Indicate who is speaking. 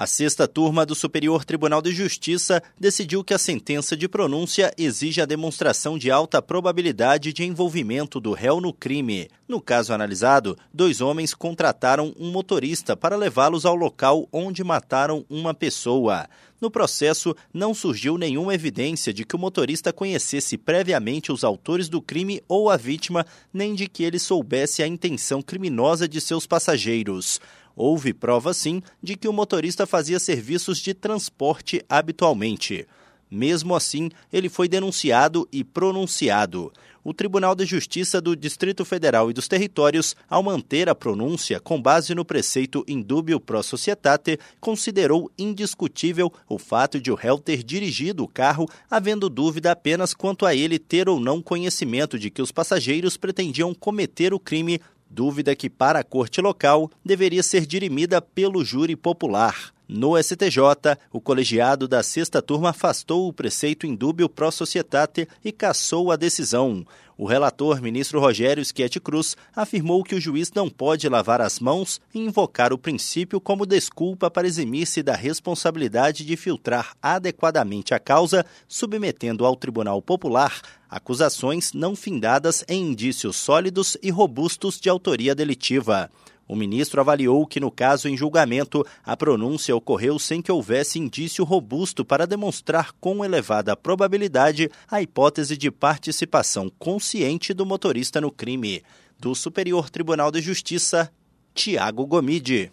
Speaker 1: A sexta turma do Superior Tribunal de Justiça decidiu que a sentença de pronúncia exige a demonstração de alta probabilidade de envolvimento do réu no crime. No caso analisado, dois homens contrataram um motorista para levá-los ao local onde mataram uma pessoa. No processo, não surgiu nenhuma evidência de que o motorista conhecesse previamente os autores do crime ou a vítima, nem de que ele soubesse a intenção criminosa de seus passageiros. Houve prova, sim, de que o motorista fazia serviços de transporte habitualmente. Mesmo assim, ele foi denunciado e pronunciado. O Tribunal de Justiça do Distrito Federal e dos Territórios, ao manter a pronúncia com base no preceito indúbio pro societate, considerou indiscutível o fato de o réu ter dirigido o carro, havendo dúvida apenas quanto a ele ter ou não conhecimento de que os passageiros pretendiam cometer o crime dúvida que, para a corte local, deveria ser dirimida pelo júri popular. No STJ, o colegiado da sexta turma afastou o preceito indúbio pro societate e cassou a decisão. O relator, ministro Rogério Schietti Cruz, afirmou que o juiz não pode lavar as mãos e invocar o princípio como desculpa para eximir-se da responsabilidade de filtrar adequadamente a causa, submetendo ao Tribunal Popular acusações não findadas em indícios sólidos e robustos de autoria delitiva. O ministro avaliou que, no caso em julgamento, a pronúncia ocorreu sem que houvesse indício robusto para demonstrar com elevada probabilidade a hipótese de participação consciente do motorista no crime. Do Superior Tribunal de Justiça, Tiago Gomide.